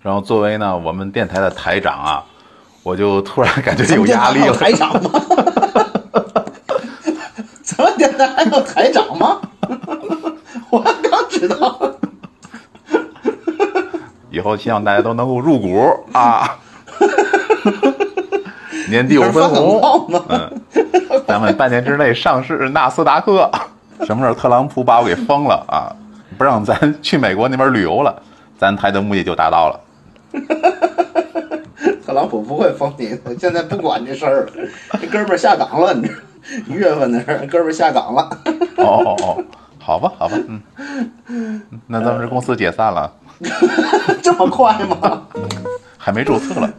然后作为呢我们电台的台长啊，我就突然感觉有压力了。台长吗？咱们电台还有台长吗？我刚知道。以后希望大家都能够入股啊！年底有分红，嗯，咱们半年之内上市纳斯达克。什么时候特朗普把我给封了啊？不让咱去美国那边旅游了，咱台的目的就达到了。特朗普不会封你的，现在不管这事儿了，这哥们儿下岗了，你知一月份的事儿，哥们儿下岗了。哦哦哦，好吧好吧，嗯，那咱们这公司解散了。这么快吗？还没注册了。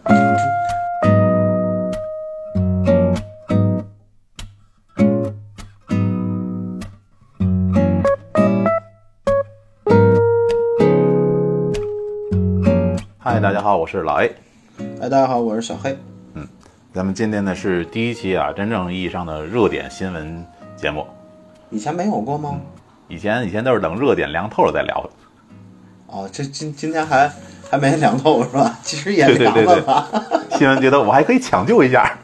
嗨，大家好，我是老 A。哎，大家好，我是小黑。嗯，咱们今天呢是第一期啊，真正意义上的热点新闻节目。以前没有过吗？以前以前都是等热点凉透了再聊。哦，这今今天还还没凉透是吧？其实也凉了吧。新闻觉得我还可以抢救一下。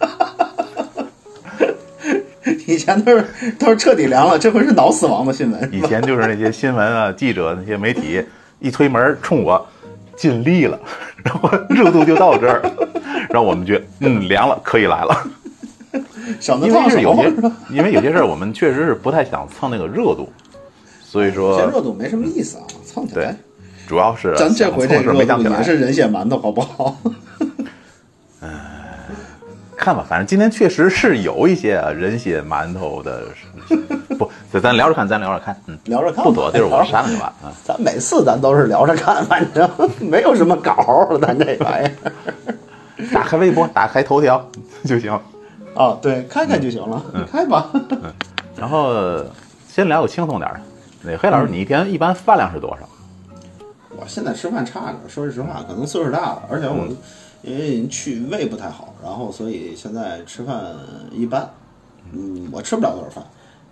以前都是都是彻底凉了，这回是脑死亡的新闻。以前就是那些新闻啊，记者那些媒体一推门冲我尽力了，然后热度就到这儿，然后我们觉得嗯凉了，可以来了。省得因为是有些，因为有些事儿我们确实是不太想蹭那个热度，所以说热度没什么意思啊。对，主要是咱这回这个也是人血馒头，好不好？嗯，看吧，反正今天确实是有一些啊人血馒头的，不，咱聊着看，咱聊着看，嗯，聊着看，不躲地儿我删了就完啊。咱每次咱都是聊着看，反正没有什么稿，咱这玩意儿，打开微博，打开头条就行。哦，对，看看就行了，开吧。然后先聊个轻松点的。那黑老师，你一天一般饭量是多少？我现在吃饭差点，说句实话，可能岁数大了，而且我因为去胃不太好，然后所以现在吃饭一般。嗯，我吃不了多少饭。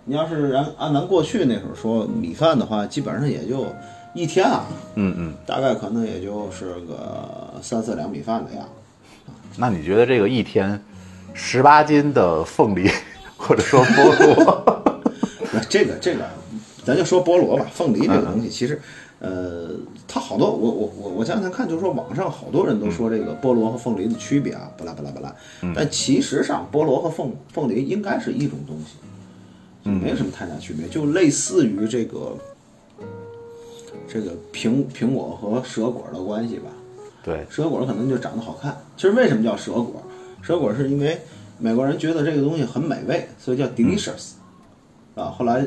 你要是按按咱过去那时候说米饭的话，基本上也就一天啊，嗯嗯，大概可能也就是个三四两米饭的样子。那你觉得这个一天十八斤的凤梨 或者说菠萝，那 这个这个。咱就说菠萝吧，凤梨这个东西，其实，呃，它好多，我我我我前两天看，就是说网上好多人都说这个菠萝和凤梨的区别啊，巴拉巴拉巴拉。但其实上，菠萝和凤凤梨应该是一种东西，没有什么太大区别，就类似于这个这个苹苹果和蛇果的关系吧。对，蛇果可能就长得好看。其实为什么叫蛇果？蛇果是因为美国人觉得这个东西很美味，所以叫 delicious，啊，后来，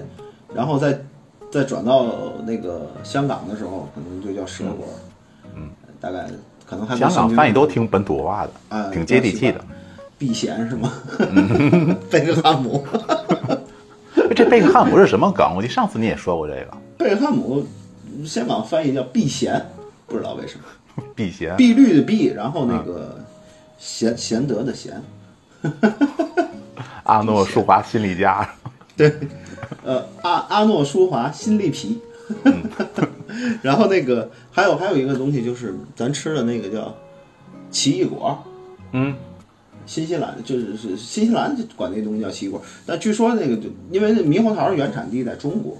然后再。再转到那个香港的时候，可能就叫蛇果，嗯，大概可能还香港翻译都挺本土化的，啊，挺接地气的。避嫌是吗？贝克汉姆，这贝克汉姆是什么梗？我记得上次你也说过这个。贝克汉姆，香港翻译叫避嫌，不知道为什么。避嫌。碧绿的碧，然后那个贤贤德的贤。阿诺舒华心理家。对。呃，阿阿诺舒华新力皮，然后那个还有还有一个东西就是咱吃的那个叫奇异果，嗯，新西兰就是是新西兰管那东西叫奇异果，但据说那个就因为那猕猴桃原产地在中国，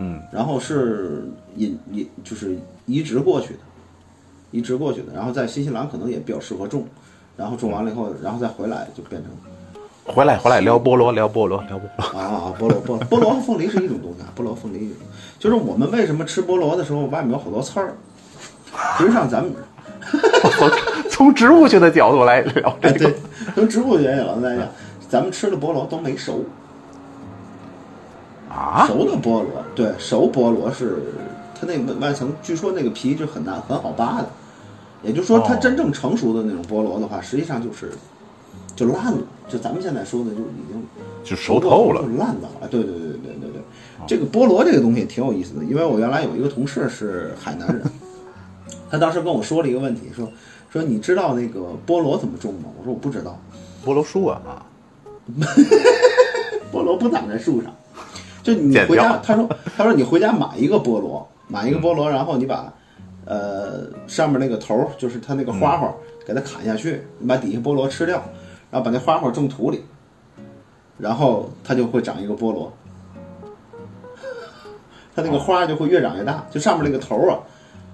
嗯，然后是引引就是移植过去的，移植过去的，然后在新西兰可能也比较适合种，然后种完了以后，然后再回来就变成。回来回来聊菠萝聊菠萝聊菠萝啊菠萝菠萝菠萝和凤梨是一种东西啊菠萝凤梨就是我们为什么吃菠萝的时候外面有好多刺儿？实际上咱们 从从植物学的角度来聊这个，从植物学角度来讲，咱们吃的菠萝都没熟啊。熟的菠萝对熟菠萝是它那个外层，据说那个皮就很难很好扒的。也就是说，它真正成熟的那种菠萝的话，实际上就是就烂了。就咱们现在说的，就已经就熟透了，就烂到了。对对对对对对，这个菠萝这个东西挺有意思的，因为我原来有一个同事是海南人，他当时跟我说了一个问题，说说你知道那个菠萝怎么种吗？我说我不知道。菠萝树啊啊，菠萝不长在树上，就你回家，他说他说你回家买一个菠萝，买一个菠萝，然后你把。呃，上面那个头儿就是它那个花花，给它砍下去，你把底下菠萝吃掉，然后把那花花种土里，然后它就会长一个菠萝。它那个花就会越长越大，就上面那个头儿啊，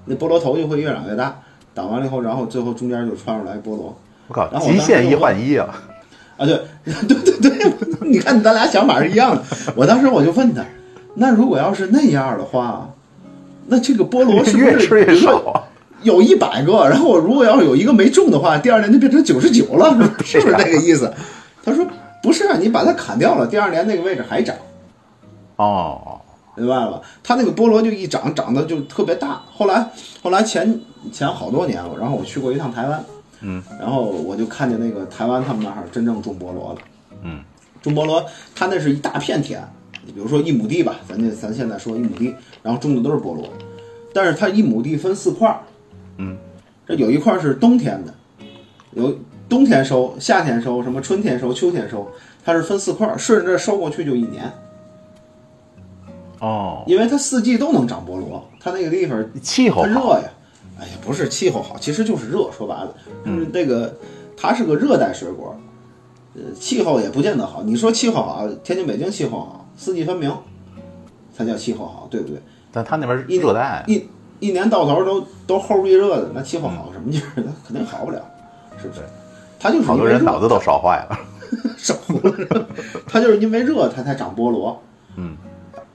那菠萝头就会越长越大。长完了以后，然后最后中间就穿出来菠萝。我靠然，后我极限一换一啊！啊，对，对对对，你看咱俩想法是一样的。我当时我就问他，那如果要是那样的话，那这个菠萝是不是 越吃越少啊。有一百个，然后我如果要是有一个没中的话，第二年就变成九十九了，是不是这个意思？他说不是啊，你把它砍掉了，第二年那个位置还长，哦，明白了吧？它那个菠萝就一长长得就特别大。后来后来前前好多年了，然后我去过一趟台湾，嗯，然后我就看见那个台湾他们那儿真正种菠萝了。嗯，种菠萝，他那是一大片田，你比如说一亩地吧，咱就咱现在说一亩地，然后种的都是菠萝，但是它一亩地分四块儿，嗯，这有一块儿是冬天的，有冬天收、夏天收、什么春天收、秋天收，它是分四块儿，顺着这收过去就一年，哦，因为它四季都能长菠萝，它那个地方气候，它热呀，哎呀，不是气候好，其实就是热。说白了，就是那个它是个热带水果，呃，气候也不见得好。你说气候好，天津、北京气候好，四季分明，才叫气候好，对不对？但它那边一热带，一一年到头都都齁逼热的，那气候好什么劲儿？那 肯定好不了，是不是？他就是好多人脑子都烧坏了。少了，它就是因为热，他才长菠萝。嗯，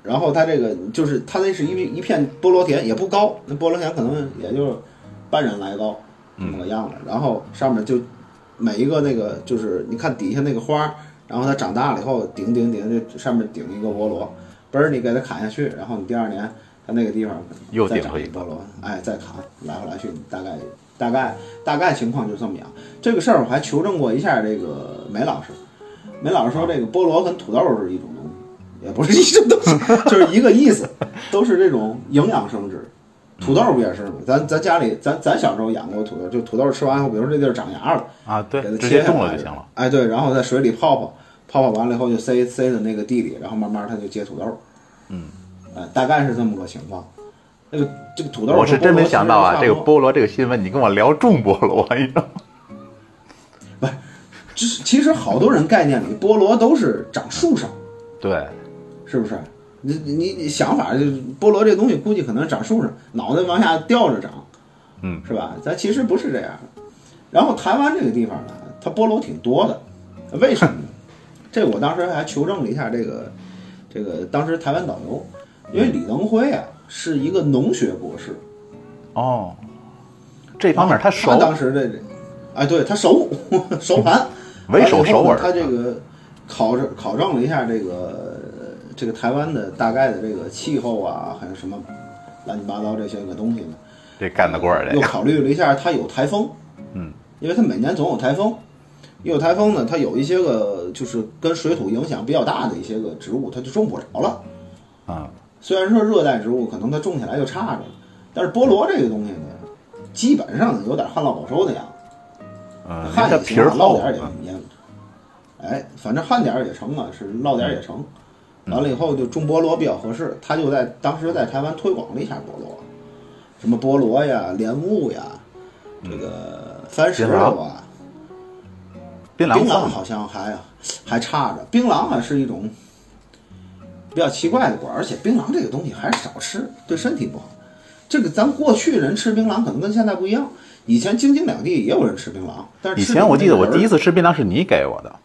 然后它这个就是它那是一一片菠萝田，也不高，那菠萝田可能也就半人来高那么个样子。然后上面就每一个那个就是你看底下那个花儿，然后它长大了以后顶顶顶，就上面顶一个菠萝，嘣儿你给它砍下去，然后你第二年它那个地方又再顶出一个长一菠萝，哎，再砍，来回来去，大概大概大概情况就这么样。这个事儿我还求证过一下这个梅老师，梅老师说这个菠萝跟土豆是一种东西，也不是一种东西，就是一个意思，都是这种营养生质。土豆不也是吗？咱咱家里咱咱小时候养过土豆，就土豆吃完以后，比如说这地儿长芽了，啊，对给它，切下来就行了。。哎，对，然后在水里泡泡，泡泡完了以后就塞塞在那个地里，然后慢慢它就结土豆。嗯，哎，大概是这么个情况。那个这个土豆，我是真没想到啊，这个菠，萝这个新闻，你跟我聊种菠萝，你知道吗？就是其实好多人概念里菠萝都是长树上，对，是不是？你你你想法就是菠萝这东西估计可能长树上，脑袋往下吊着长，嗯，是吧？咱其实不是这样的。然后台湾这个地方呢，它菠萝挺多的，为什么呢？这我当时还求证了一下这个这个当时台湾导游，因为李登辉啊是一个农学博士，哦，这方面他熟他，当时这这，哎，对他熟熟盘，为首首尔。他这个考证考证了一下这个这个台湾的大概的这个气候啊，还有什么乱七八糟这些个东西呢？这干得过儿这个，又考虑了一下，它有台风，嗯，因为它每年总有台风，一有台风呢，它有一些个就是跟水土影响比较大的一些个植物，它就种不着了。啊，虽然说热带植物可能它种起来就差着了，但是菠萝这个东西呢，基本上有点旱涝保收的样子。嗯，旱它也行啊，涝皮儿厚点儿也也，哎，反正旱点儿也成啊，是涝点儿也成。嗯完了以后就种菠萝比较合适，他就在当时在台湾推广了一下菠萝，什么菠萝呀、莲雾呀，这个番石榴啊，槟榔放槟榔好像还还差着，槟榔啊是一种比较奇怪的果儿，而且槟榔这个东西还是少吃，对身体不好。这个咱过去人吃槟榔可能跟现在不一样，以前京津两地也有人吃槟榔，但是以前我记得我第一次次吃槟榔是你给我的，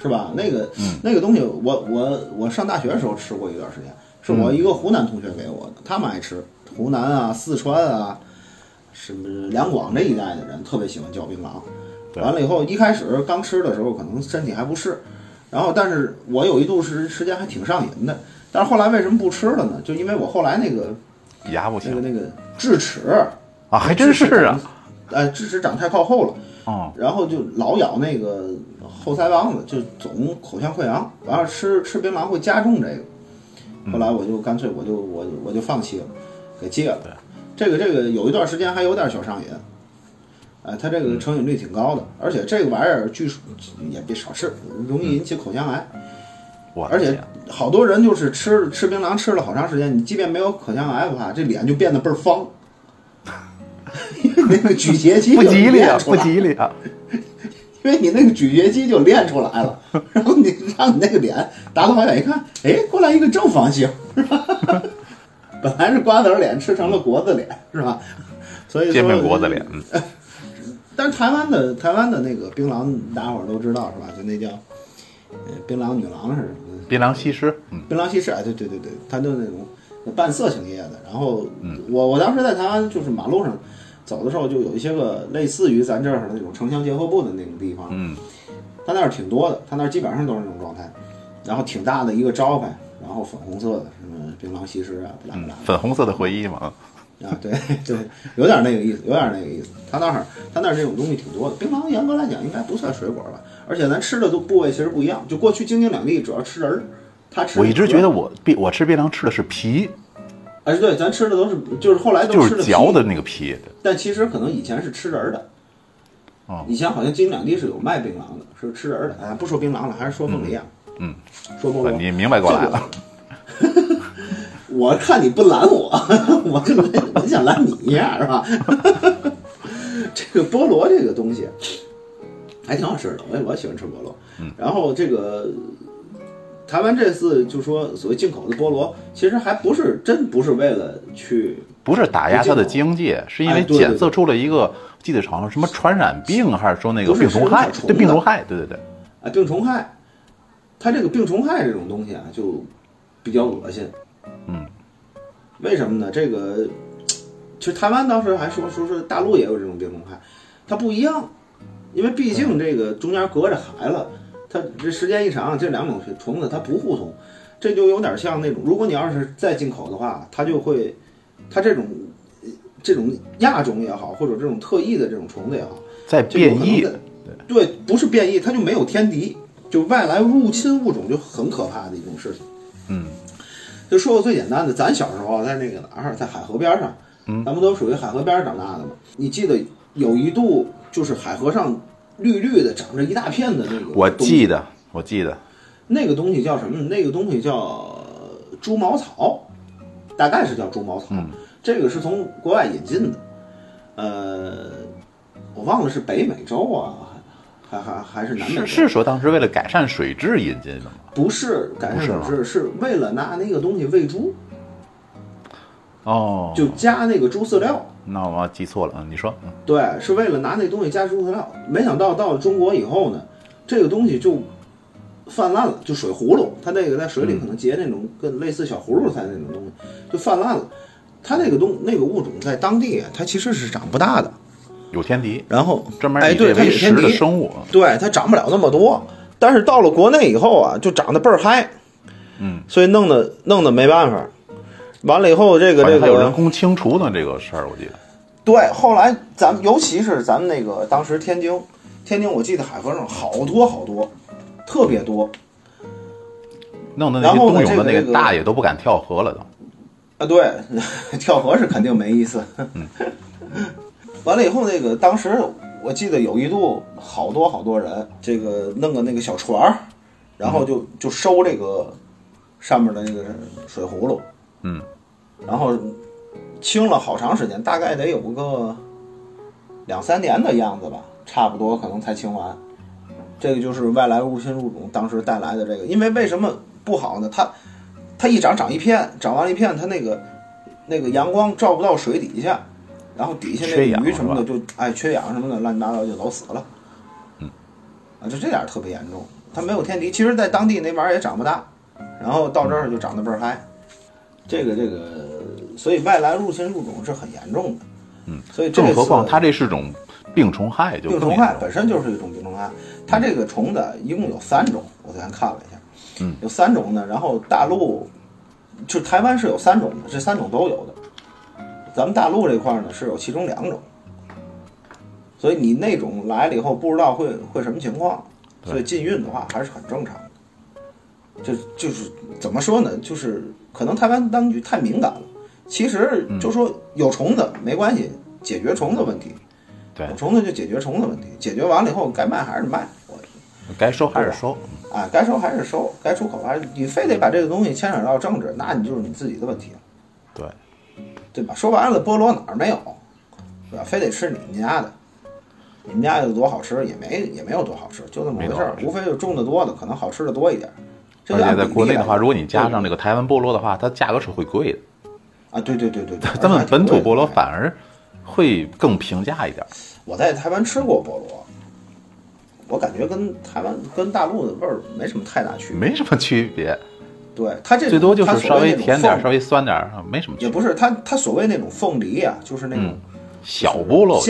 是吧？那个、嗯那个东西我，我我上大学的时候吃过一段时间，是我一个湖南同学给我的，他们爱吃湖南啊、四川啊，什么两广这一带的人特别喜欢嚼槟榔。完了以后，一开始刚吃的时候可能身体还不适，然后但是我有一度时时间还挺上瘾的，但是后来为什么不吃了呢？就因为我后来那个牙不行那个那个智齿啊，还真是啊，，哎，智齿长太靠后了。哦，然后就老咬那个后腮帮子，就总口腔溃疡，完了吃吃槟榔会加重这个。后来我就干脆我就我就我就放弃了，给戒了。这个这个有一段时间还有点小上瘾，哎，它这个成瘾率挺高的，而且这个玩意儿据说也别少吃，容易引起口腔癌。我的而且好多人就是吃吃槟榔吃了好长时间，你即便没有口腔癌的话，这脸就变得倍儿方，那个咀嚼肌 不吉利啊，不吉利啊！因为你那个咀嚼肌就练出来了，然后你让你那个脸打到好远一看，哎，过来一个正方形，是吧？本来是瓜子脸，吃成了国字脸，是吧？所以说煎饼果子脸，嗯，但是台湾的台湾的那个槟榔，大家伙儿都知道是吧？就那叫呃槟榔女郎是什么？槟榔西施，嗯，槟榔西施，哎，对对对对，它就那种半色情业的。然后我我当时在台湾就是马路上走的时候，就有一些个类似于咱这儿的那种城乡结合部的那种地方，嗯，它那儿挺多的，他那儿基本上都是那种状态，然后挺大的一个招牌，然后粉红色的什么槟榔西施啊，不拉不拉。粉红色的回忆嘛，啊，对对，有点那个意思，有点那个意思。他那儿他那儿这种东西挺多的。槟榔严格来讲应该不算水果吧，而且咱吃的都部位其实不一样。就过去京津两地主要吃仁儿，他吃我一直觉得我槟我吃槟榔吃的是皮，哎对，咱吃的都是就是后来都就是嚼的那个皮，但其实可能以前是吃仁儿的。哦以前好像京津两地是有卖槟榔的，是吃仁儿的。哎，不说槟榔了，还是说凤梨啊。嗯，说菠萝。你明白过来了。我看你不拦我，我就我想拦你一下，是吧？这个菠萝这个东西还挺好吃的，我也我也喜欢吃菠萝。然后这个台湾这次就说所谓进口的菠萝，其实还不是真不是为了去不是打压它的经济，是因为检测出了一个，记得好像什么传染病，还是说那个病虫害对，病的虫害，对对对，啊病虫害。它这个病虫害这种东西啊，就比较恶心。嗯，为什么呢？这个 其实台湾当时还说说是大陆也有这种病虫害，它不一样，因为毕竟这个中间隔着海了，它这时间一长，这两种虫子它不互通，这就有点像那种，如果你要是再进口的话，它就会，它这种这种亚种也好，或者这种特异的这种虫子也好，在变异。对，不是变异，它就没有天敌，就外来入侵物种就很可怕的一种事情。嗯，就说个最简单的，咱小时候在那个哪儿，在海河边上，嗯咱们都属于海河边长大的嘛。你记得有一度就是海河上绿绿的长着一大片的那个，我记得，我记得，那个东西叫什么？那个东西叫猪毛草，大概是叫猪毛草。嗯这个是从国外引进的，呃，我忘了是北美洲啊，还还还还是南美洲？是是说当时为了改善水质引进的吗？不是改善不是吗水质，是为了拿那个东西喂猪，哦，就加那个猪饲料。那我记错了，啊，你说，嗯对，是为了拿那东西加猪饲料。没想到到了中国以后呢，这个东西就泛滥了，就水葫芦，它那个在水里可能结那种跟类似小葫芦菜那种东西，就泛滥了。它那个东那个物种在当地啊，它其实是长不大的。有天敌，然后，专门哎，对，它有天敌，的生物，对，它长不了那么多。但是到了国内以后啊，就长得倍儿嗨，嗯，所以弄得弄得没办法。完了以后，这个这个有人工清除呢，这个事儿我记得，对，后来咱们尤其是咱们那个当时天津，天津我记得海河上好多好多，特别多弄得那些冬泳的那这个大爷都不敢跳河了都。啊。对，跳河是肯定没意思。嗯 完了以后，那个当时我记得有一度好多好多人，这个弄个那个小船儿，然后就就收这个上面的那个水葫芦，嗯，然后清了好长时间，大概得有个两三年的样子吧，差不多可能才清完。这个就是外来入侵物种当时带来的这个，因为为什么不好呢？它它一长长一片，长完了一片，它那个那个阳光照不到水底下，然后底下那鱼什么的是就哎缺氧什么的乱七八糟就老死了。嗯，啊，就这点儿特别严重。它没有天敌，其实在当地那玩意儿也长不大，然后到这儿就长得倍儿嗨。这个这个，所以外来入侵物种是很严重的。嗯，所以这更何况它这是种病虫害，就病虫害本身就是一种病虫害，它这个虫子一共有三种，我昨天看了一下，嗯，有三种呢。然后大陆就台湾是有三种的，这三种都有的。咱们大陆这块儿呢是有其中两种，所以你那种来了以后不知道会会什么情况，所以禁运的话还是很正常的。就就是怎么说呢？就是可能台湾当局太敏感了。其实嗯就说有虫子没关系，解决虫子问题。对有虫子就解决虫子问题，解决完了以后该卖还是卖，我该收还是收。啊该收还是收，该出口还是你非得把这个东西牵扯到政治，那你就是你自己的问题了，对，对吧？说白了，菠萝哪儿没有？对吧？非得吃你们家的，你们家有多好吃也没也没有多好吃，就那么回事儿无非就种的多的可能好吃的多一点儿。这而且在国内的话，如果你加上对这个台湾菠萝的话，它价格是会贵的。啊，对对对对对，咱们本土菠萝反。反而会更平价一点。我在台湾吃过菠萝，我感觉跟台湾跟大陆的味儿没什么太大区别。没什么区别，对它这最多就是稍微甜点儿，稍微酸点儿，没什么。也不是它它所谓那种凤梨啊，就是那种、嗯小菠萝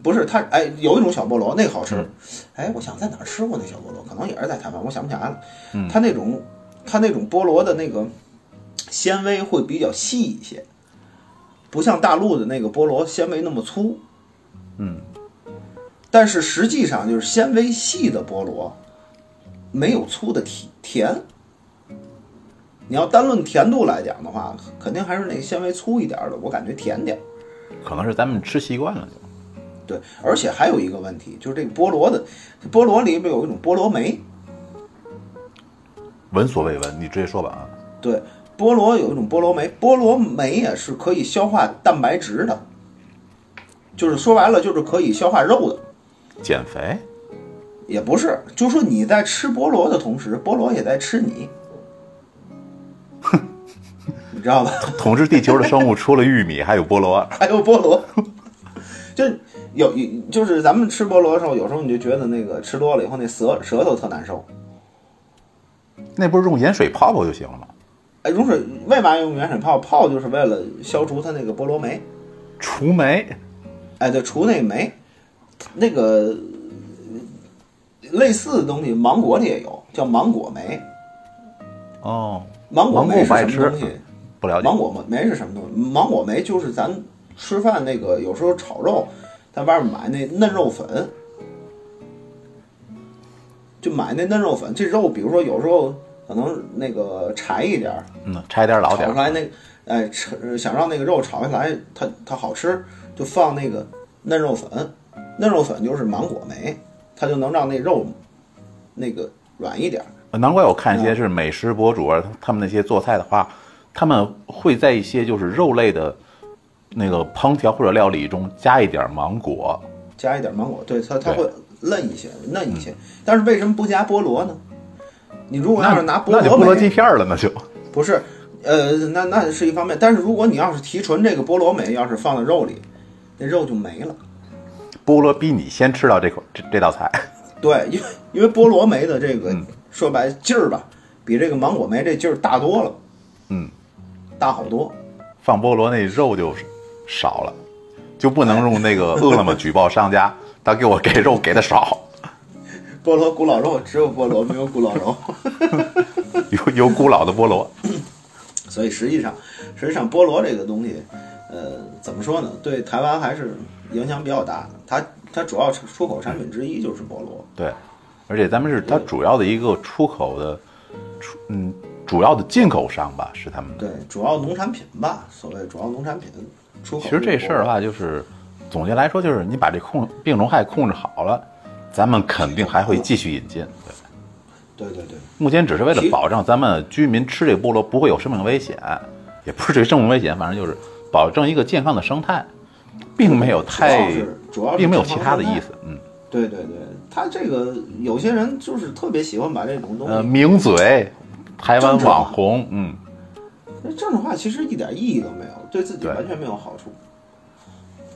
不是它哎有一种小菠萝那个好吃，嗯哎我想在哪儿吃过那小菠萝，可能也是在台湾，我想不起来了。嗯它那种它那种菠萝的那个纤维会比较细一些，不像大陆的那个菠萝纤维那么粗。嗯，但是实际上就是纤维细的菠萝没有粗的甜甜。你要单论甜度来讲的话，肯定还是那个纤维粗一点儿的，我感觉甜点儿。可能是咱们吃习惯了就。对，而且还有一个问题，就是这个菠萝的菠萝里边有一种菠萝酶，闻所未闻，你直接说吧啊。对，菠萝有一种菠萝酶，菠萝酶也是可以消化蛋白质的，就是说白了就是可以消化肉的，减肥，也不是，就说你在吃菠萝的同时，菠萝也在吃你，你知道吧？统治地球的生物除了玉米还有菠萝。还有菠萝，就有就是咱们吃菠萝的时候，有时候你就觉得那个吃多了以后那舌舌头特难受。那不是用盐水泡泡就行了吗？哎，用水为嘛用盐水泡？泡就是为了消除它那个菠萝酶，除酶，哎，对，除那酶。那个类似的东西，芒果里也有，叫芒果酶。哦，芒果酶是什么东西？不了解芒。果酶是什么东西？芒果酶就是咱吃饭那个，有时候炒肉，在外面买那嫩肉粉，就买那嫩肉粉。这肉，比如说有时候可能那个柴一点儿，嗯，拆点儿老点儿。炒出来那个，哎，吃想让那个肉炒下来它它好吃，就放那个嫩肉粉。嫩肉粉就是芒果梅，它就能让那肉那个软一点儿。难怪我看一些是美食博主啊，他们那些做菜的话，他们会在一些就是肉类的那个烹调或者料理中加一点芒果。加一点芒果，对它它会嫩一些，嫩一些。但是为什么不加菠萝呢？你如果要是拿菠萝那就菠萝鸡片儿了，那就不是，呃，那那是一方面。但是如果你要是提纯这个菠萝酶，要是放在肉里，那肉就没了。菠萝比你先吃到这口这这道菜。对，因 为因为菠萝酶的这个、嗯说白了劲儿吧，比这个芒果酶这劲儿大多了，嗯，大好多。放菠萝那肉就少了，就不能用那个 饿了么举报商家，他给我给肉给的少，菠萝古老肉只有菠萝，没有古老肉。有有古老的菠萝。所以实际上，实际上菠萝这个东西，呃，怎么说呢？对台湾还是影响比较大的。它它主要出口产品之一就是菠萝。对，而且咱们是它主要的一个出口的出嗯主要的进口商吧，是他们的。对，主要农产品吧，所谓主要农产品出口。其实这事儿的，话，就是总结来说，就是你把这控病虫害控制好了，咱们肯定还会继续引进。对，对对对，目前只是为了保障咱们居民吃这个菠萝不会有生命危险，也不是这个生命危险，反正就是保证一个健康的生态，并没有太并没有其他的意思。嗯，对对对，他这个有些人就是特别喜欢把这种东呃，西，名嘴，台湾网红，嗯，那政治化其实一点意义都没有，对自己完全没有好处，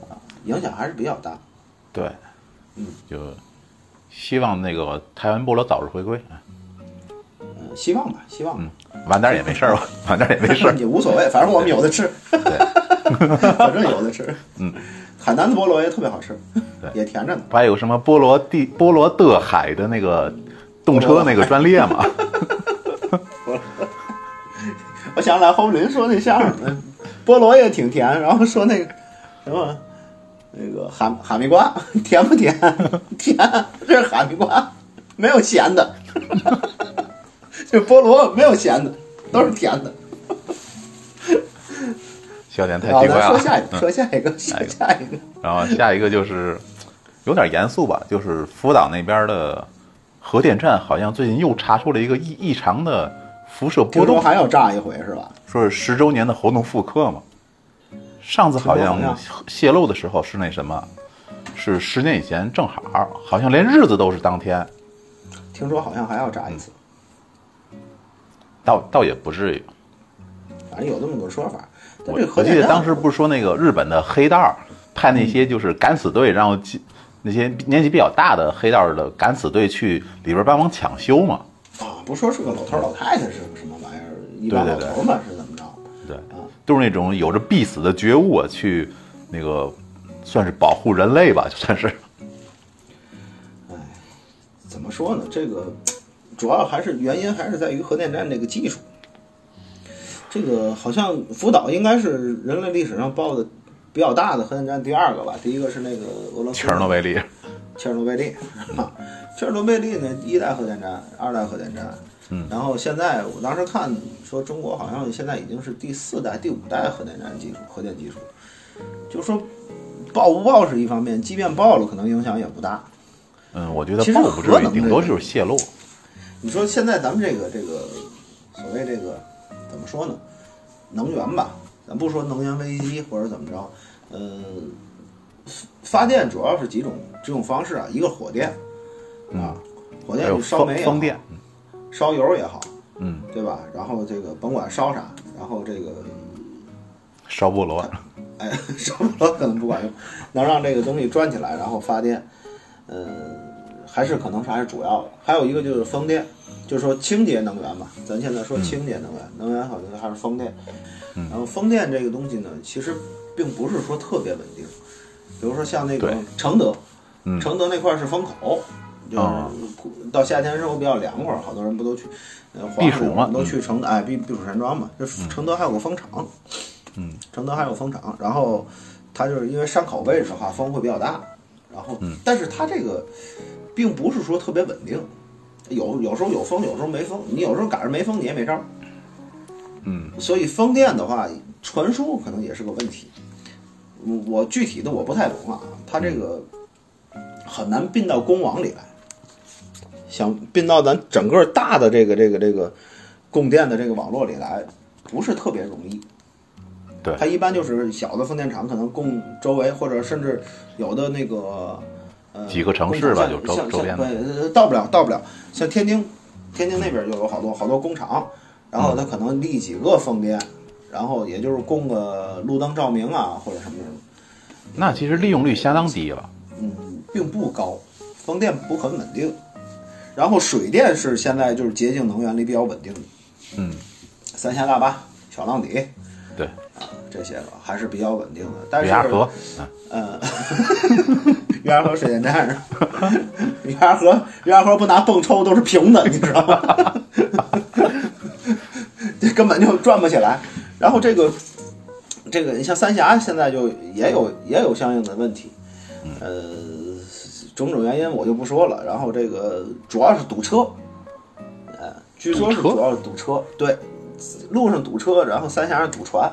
啊，影响还是比较大。对，嗯，就希望那个台湾菠萝早日回归，嗯，希望吧，希望吧。晚点也没事儿吧，晚点也没事儿。也无所谓，反正我们有的吃，对，反正有的吃。嗯，海南的菠萝也特别好吃，对也甜着呢。不还有什么菠萝地菠萝的海的那个动车那个专列嘛？我 我想起来侯林说那相声，嗯菠萝也挺甜，然后说那个什么那个哈哈密瓜 甜不甜？甜，这是哈密瓜，没有咸的。这菠萝没有咸的，都是甜的。笑点太好，奇怪了。咱说下一个，嗯说下一个，说下一个。然后下一个就是有点严肃吧，就是福岛那边的核电站好像最近又查出了一个异异常的辐射波动，听说还要炸一回是吧？说是十周年的活动复刻嘛。上次好像泄露的时候是那什么，是十年以前正好，好像连日子都是当天，听说好像还要炸一次，倒倒也不至于。反正有这么个说法。我记得当时不是说那个日本的黑道派那些就是敢死队，然后几那些年纪比较大的黑道的敢死队去里边帮忙抢修嘛？啊，不说是个老头老太太是个什么玩意儿，一帮对对对老头嘛是怎么着？对，都是那种有着必死的觉悟啊，去那个算是保护人类吧，就算是。哎怎么说呢？这个主要还是原因还是在于核电站这个技术。这个好像福岛应该是人类历史上爆的比较大的核电站第二个吧，第一个是那个俄罗斯切尔诺贝利，切尔诺贝利，啊，切尔诺贝利呢，一代核电站、二代核电站，嗯，然后现在我当时看说中国好像现在已经是第四代、第五代核电站技术、核电技术，就说爆不爆是一方面，即便爆了，可能影响也不大。嗯，我觉得爆不至于，顶多这个就是泄露。你说现在咱们这个这个所谓这个怎么说呢？能源吧，咱不说能源危机或者怎么着，呃，发电主要是几种这种方式啊，一个火电啊，火电还有就烧煤也好烧油也好，嗯，对吧？然后这个甭管烧啥，然后这个烧菠萝，哎，烧菠萝可能不管用，能让这个东西转起来，然后发电，呃，还是可能是还是主要的。还有一个就是风电，就是说清洁能源嘛，咱现在说清洁能源，能源好像还是风电。然后风电这个东西呢，其实并不是说特别稳定。比如说像那个承德，嗯承德那块儿是风口，就是哦到夏天时候比较凉快，好多人不都去呃避暑嘛嗯都去承德哎避避暑山庄嘛。这承德还有个风场，嗯，承德还有风场，然后它就是因为山口位置的话，风会比较大，然后，嗯但是它这个并不是说特别稳定，有有时候有风，有时候没风，你有时候赶上没风，你也没招儿。嗯，所以风电的话，传输可能也是个问题。我我具体的我不太懂啊，它这个很难并到公网里来，想并到咱整个大的这个这个这个供电的这个网络里来，不是特别容易。对它一般就是小的风电场可能供周围，或者甚至有的那个呃几个城市吧就周周边的到不了到不了，像天津，天津那边就有好多好多工厂，然后它可能立几个风电，然后也就是供个路灯照明啊或者什么什么，那其实利用率相当低了。嗯，并不高，风电不很稳定。然后水电是现在就是洁净能源里比较稳定的，嗯，三峡大坝、小浪底对，啊这些个还是比较稳定的。但是嗯 呃，月牙河水电站是吧，月牙河月牙河不拿泵抽都是平的，你知道吗？这根本就转不起来。然后这个这个，你像三峡现在就也有也有相应的问题，呃，种种原因我就不说了。然后这个主要是堵车，呃，据说是主要是堵车，对，路上堵车，然后三峡上堵船。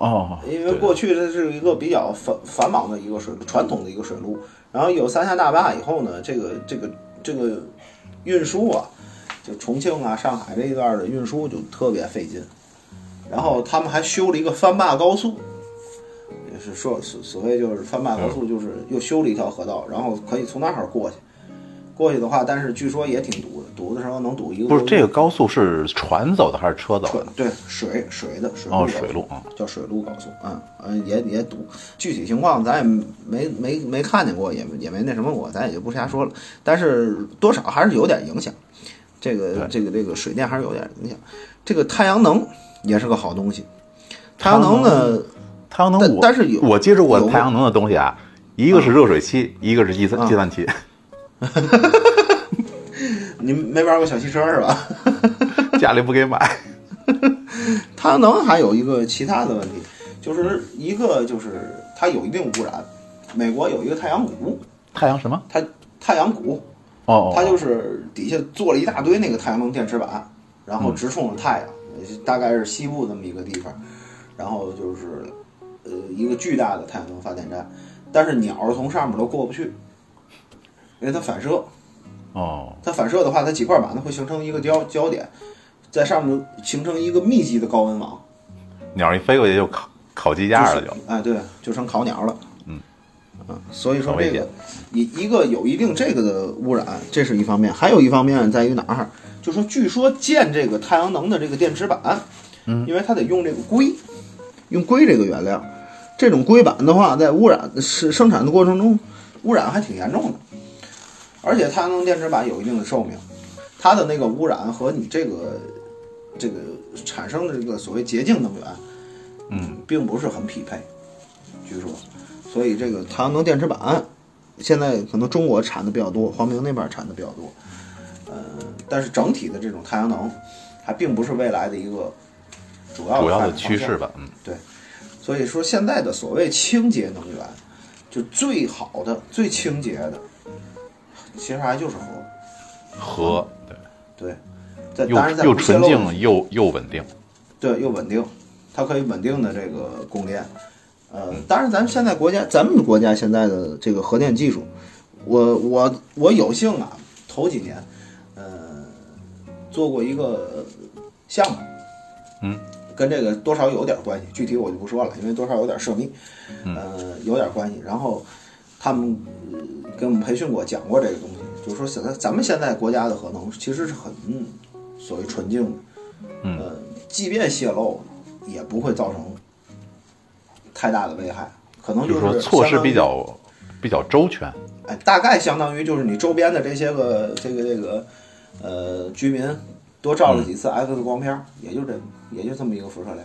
哦，因为过去这是一个比较繁繁忙的一个水，传统的一个水路。然后有三峡大坝以后呢，这个这个这个运输啊，就重庆啊、上海这一段的运输就特别费劲。然后他们还修了一个翻坝高速，也是说所所谓就是翻坝高速，就是又修了一条河道，然后可以从那儿过去。过去的话，但是据说也挺堵，堵的时候能堵一个不是这个高速是船走的还是车走的？船对水水的水路哦，水路啊，叫水路高速，嗯嗯，也也堵，具体情况咱也没没没看见过，也也没那什么过，咱也就不瞎说了。但是多少还是有点影响，这个这个这个水电还是有点影响。这个太阳能也是个好东西，太阳能呢，太阳能我但是有我接触过太阳能的东西啊，一个是热水器，一个是计算啊计算器，你没玩过小汽车是吧？家里不给买。太阳能还有一个其他的问题，就是一个就是它有一定污染。美国有一个太阳谷，太阳什么？它太阳谷，哦哦，它就是底下做了一大堆那个太阳能电池板，然后直冲着太阳，大概是西部这么一个地方，然后就是呃一个巨大的太阳能发电站，但是鸟儿从上面都过不去，因为它反射，哦，它反射的话，它几块板子会形成一个焦焦点，在上面形成一个密集的高温网，鸟一飞过去就烤烤鸡架了就。哎，对，就成烤鸟了。嗯嗯，所以说这个一一个有一定这个的污染，这是一方面，还有一方面在于哪儿？就说据说建这个太阳能的这个电池板，嗯，因为它得用这个硅，用硅这个原料，这种硅板的话，在污染是生产的过程中，污染还挺严重的。而且太阳能电池板有一定的寿命，它的那个污染和你这个这个产生的这个所谓洁净能源，嗯，并不是很匹配，据说，所以这个太阳能电池板现在可能中国产的比较多，黄明那边产的比较多，呃，但是整体的这种太阳能还并不是未来的一个主要主要的趋势吧，嗯，对所以说，现在的所谓清洁能源，就最好的、最清洁的，其实还就是核。核对，对，在又当然在又纯净又又稳定，对，又稳定，它可以稳定的这个供电。呃，当然，咱们现在国家，咱们国家现在的这个核电技术，我我我有幸啊，头几年，呃，做过一个项目，嗯，跟这个多少有点关系，具体我就不说了，因为多少有点涉密，嗯呃，有点关系。然后他们、呃给我们培训过，讲过这个东西，就是说现在咱们现在国家的核能其实是很嗯所谓纯净的，嗯。呃，即便泄漏也不会造成太大的危害，可能就是说措施比较比较周全，哎，大概相当于就是你周边的这些个这个这个呃居民多照了几次 X 光片儿，也就这也就这么一个辐射量。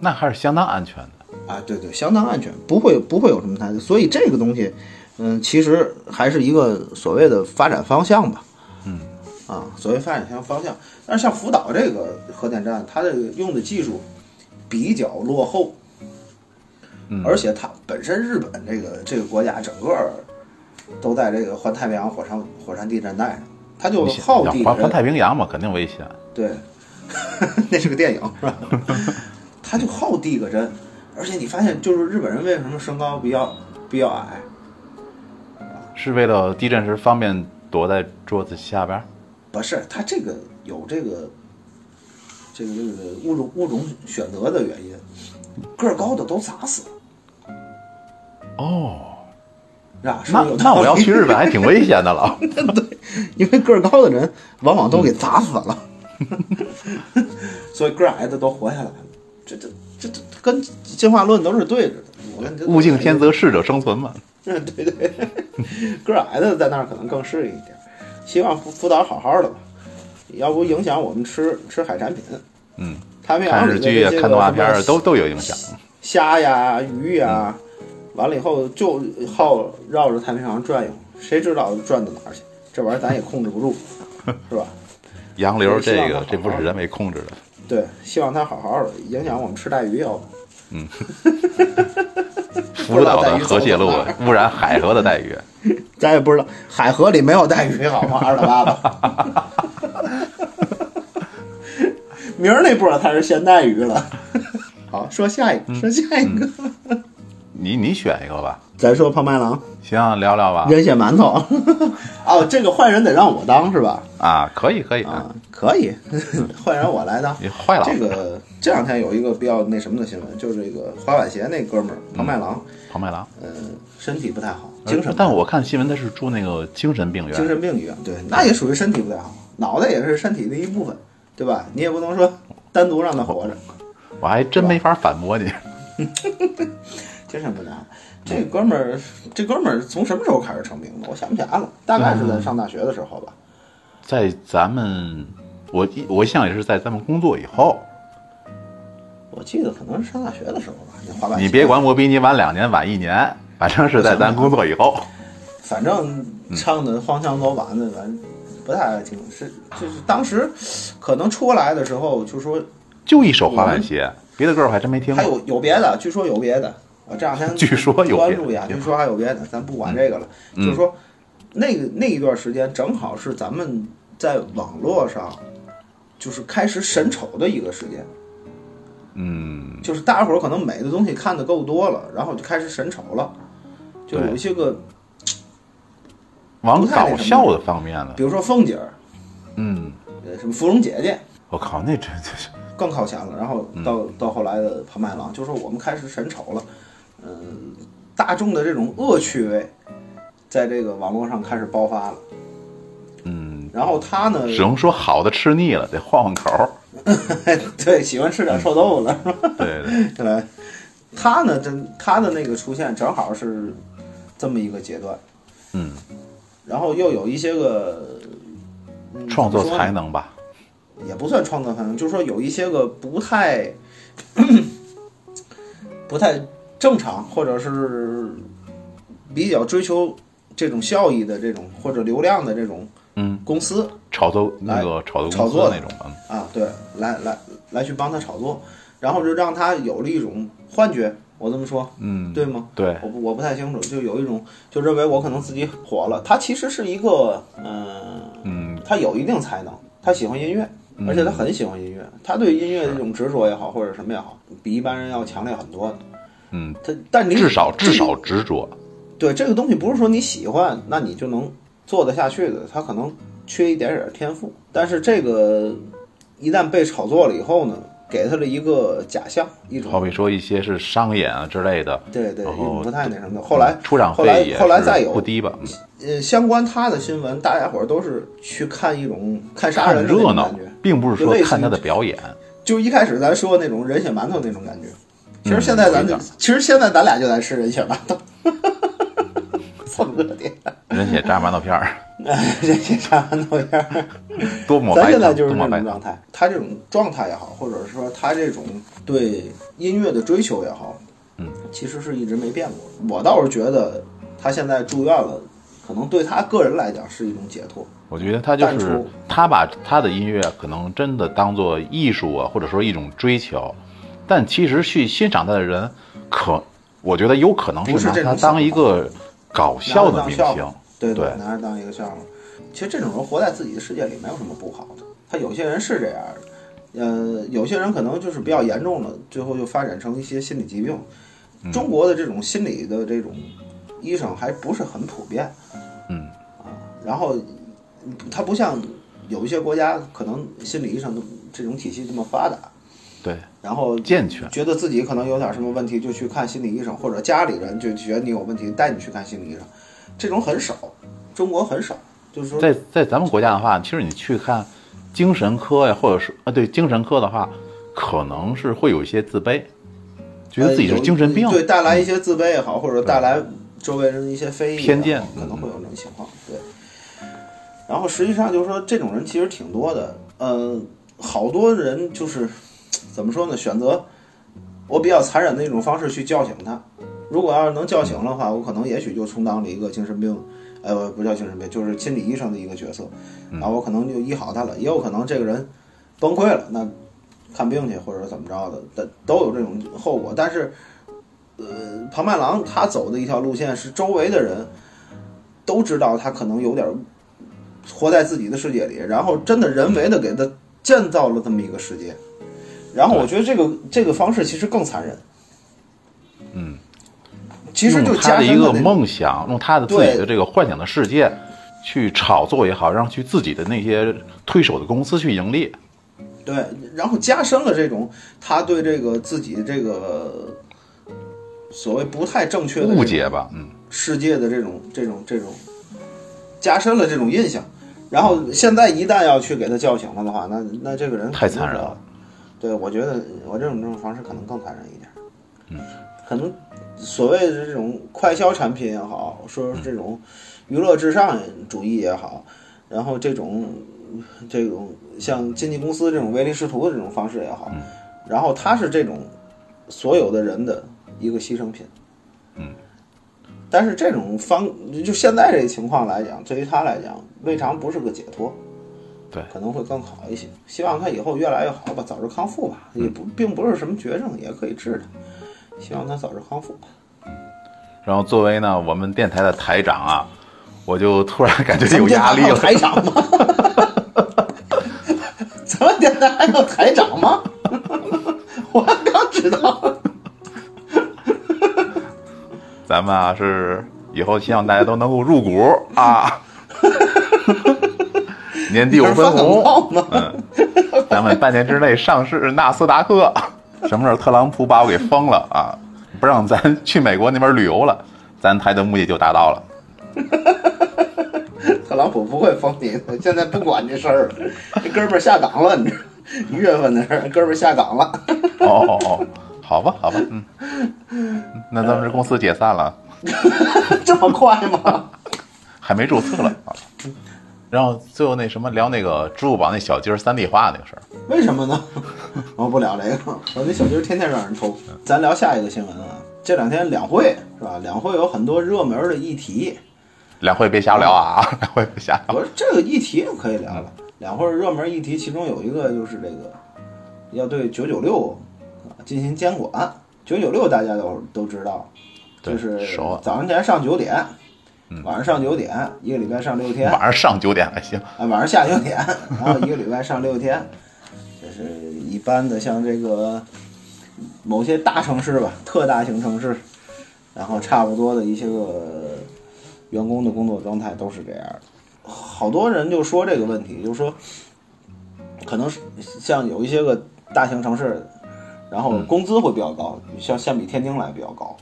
那还是相当安全的。啊，对对，相当安全，不会不会有什么太，所以这个东西，嗯，其实还是一个所谓的发展方向吧。嗯，啊，所谓发展向方向，但是像福岛这个核电站，它的用的技术比较落后，嗯而且它本身日本这个这个国家整个儿都在这个环太平洋火山火山地震带上，它就危险耗地环环太平洋嘛，肯定危险。对，那是个电影是吧？它就好地个针，而且你发现，就是日本人为什么身高比较比较矮？是为了地震时方便躲在桌子下边儿。不是，他这个有这个这个这个物种物种选择的原因，个儿高的都砸死了，哦，那那我要去日本还挺危险的了。对因为个儿高的人往往都给砸死了，所以个儿矮的都活下来了。这这这这跟进化论都是对着的。物竞天择，适者生存嘛。嗯，对对，个儿矮的在那儿可能更适应一点。希望福福岛好好的吧，要不影响我们吃吃海产品。嗯，太平洋看日剧啊里的这些，个看动画片儿都都有影响。虾呀、鱼呀，完了以后就好绕着太平洋转悠，谁知道转到哪儿去？这玩意儿咱也控制不住，是吧？洋流这个这不是人为控制的。对，希望它好好的，影响我们吃带鱼 要不。福岛的核泄漏污染海河的带鱼，咱也不知道海河里没有带鱼好吗？二大爸爸，明儿那波才是咸带鱼了。好，说下一个，说下一个，你你选一个吧。咱说胖麦郎行，聊聊吧。人血馒头。哦，这个坏人得让我当是吧？啊，可以可以啊，可以，坏人我来当。你坏了。这个这两天有一个比较那什么的新闻，就是这个滑板鞋那哥们儿庞麦郎，庞麦郎，嗯，身体不太好，精神。但我看新闻他是住那个精神病院。精神病医院，对，那也属于身体不太好，脑袋也是身体的一部分，对吧？你也不能说单独让他活着，我还真没法反驳你。精神不难。这哥们儿，这哥们儿从什么时候开始成名的？我想不起来了，大概是在上大学的时候吧。在咱们，我我想也是在咱们工作以后。我记得可能是上大学的时候吧，你滑板。你别管我比你晚两年，晚一年，反正是在咱工作以后。反正唱的荒腔走板的，反正不太爱听。是就是当时可能出来的时候，就说就一首滑板鞋，别的歌我还真没听过。还有有别的，据说有别的。我这两天 据说有关注一下，据说还有别的，咱不管这个了。嗯就是说，那个那一段时间正好是咱们在网络上就是开始审丑的一个时间，嗯，就是大家伙儿可能美的东西看的够多了，然后就开始审丑了，就有一些个，往搞笑的方面了比。如说凤姐儿，嗯，呃，什么芙蓉姐姐，我靠，那这这更靠前了。然后到、嗯到后来的庞麦郎，就是我们开始审丑了，嗯、大众的这种恶趣味，在这个网络上开始爆发了。嗯，然后他呢，只能说好的吃腻了，得换换口儿。对喜欢吃点臭豆腐了，是吧？对对，对，他呢，真他的那个出现正好是这么一个阶段，嗯，然后又有一些个、嗯创作才能吧，也不算创作才能，就是说有一些个不太 不太正常，或者是比较追求这种效益的这种或者流量的这种嗯，公司炒作那个炒作炒作那种，嗯，啊，对，来来来去帮他炒作，然后就让他有了一种幻觉，我这么说，嗯，对吗？对，我不我不太清楚，就有一种就认为我可能自己火了。他其实是一个，嗯、嗯，他有一定才能，他喜欢音乐，而且他很喜欢音乐，他对音乐的这种执着也好，或者什么也好，比一般人要强烈很多的。嗯，他但你至少至少执着，对这个东西不是说你喜欢，那你就能做得下去的，他可能缺一点点天赋。但是这个一旦被炒作了以后呢，给他了一个假象，一种好比说一些是商演啊之类的，对对，不太那什么的。后来出场后来费也是后来再有不低吧，嗯呃，相关他的新闻，大家伙儿都是去看一种看杀人的热闹并不是说看他的表演，就一开始咱说那种人血馒头那种感觉。其实嗯现在咱就，其实现在咱俩就在吃人血馒头，这么个 点，人血炸馒头片儿，人血炸馒头片儿。多磨白，咱现在就是这种状态，他这种状态也好，或者是说他这种对音乐的追求也好，嗯，其实是一直没变过。我倒是觉得他现在住院了，可能对他个人来讲是一种解脱。我觉得他就是他把他的音乐可能真的当做艺术啊，或者说一种追求，但其实去欣赏他的人，可我觉得有可能不是拿他这种当一个搞笑的明星对对拿着当一个笑话。其实这种人活在自己的世界里没有什么不好的。他有些人是这样的，呃，有些人可能就是比较严重了，最后就发展成一些心理疾病。嗯中国的这种心理的这种医生还不是很普遍，嗯啊，然后他不像有一些国家可能心理医生这种体系这么发达，对，然后健全。觉得自己可能有点什么问题，就去看心理医生，或者家里人就觉得你有问题，带你去看心理医生，这种很少，中国很少，就是说，在在咱们国家的话，其实你去看精神科呀，或者是啊，对精神科的话，可能是会有一些自卑，觉得自己是精神病。对，带来一些自卑也好，或者带来周围人的一些非议偏见可能会有这种情况，对。然后实际上就是说，这种人其实挺多的，呃，好多人就是怎么说呢？选择我比较残忍的一种方式去叫醒他。如果要是能叫醒的话，我可能也许就充当了一个精神病，呃，不叫精神病，就是心理医生的一个角色，然后我可能就医好他了，也有可能这个人崩溃了，那看病去或者怎么着的，但都有这种后果。但是，呃，庞麦郎他走的一条路线是周围的人都知道他可能有点活在自己的世界里，然后真的人为的给他建造了这么一个世界。然后我觉得这个这个方式其实更残忍。嗯，其实就用他的一个梦想，用他的自己的这个幻想的世界去炒作也好，让去自己的那些推手的公司去盈利。对，然后加深了这种他对这个自己这个所谓不太正确的误解吧，嗯，世界的这种这种这种，加深了这种印象。然后现在一旦要去给他叫醒了的话，那那这个人太残忍了。对，我觉得我这种这种方式可能更残忍一点。嗯，可能所谓的这种快消产品也好，说是这种娱乐至上主义也好，然后这种这种像经纪公司这种唯利是图的这种方式也好，然后他是这种所有的人的一个牺牲品。嗯，但是这种方就现在这个情况来讲，对于他来讲，未尝不是个解脱。对可能会更好一些。希望他以后越来越好吧，早日康复吧。也不并不是什么绝症，也可以治的。希望他早日康复吧。然后作为呢我们电台的台长啊，我就突然感觉有压力了。台长吗？咱们电台还有台长吗？我刚知道。咱们啊是以后希望大家都能够入股啊，年底有分红，吗？嗯，咱们半年之内上市纳斯达克。什么时候特朗普把我给封了啊？不让咱去美国那边旅游了，咱台的目的就达到了。特朗普不会封你，现在不管这事儿了，这哥们儿下岗了，你知一月份的事儿，哥们儿下岗了。哦哦哦，好吧好吧，嗯，那咱们这公司解散了，这么快吗？还没注册了啊。然后最后那什么聊那个支付宝那小鸡儿三 D 化那个事儿，为什么呢？我不聊这个，我那小鸡儿天天让人抽。咱聊下一个新闻啊，这两天两会是吧？两会有很多热门的议题，两会别瞎聊啊，两会别瞎聊。我说这个议题可以聊了。两会热门议题其中有一个就是这个要对九九六啊进行监管。九九六大家都都知道，就是早上起来上九点，晚上上九点，一个礼拜上六天。晚上上九点还行，啊，晚上下九点，然后一个礼拜上六天，这是一般的，像这个某些大城市吧，特大型城市，然后差不多的一些个员工的工作状态都是这样的。好多人就说这个问题，就是说，可能是像有一些个大型城市，然后工资会比较高，像相比天津来比较高，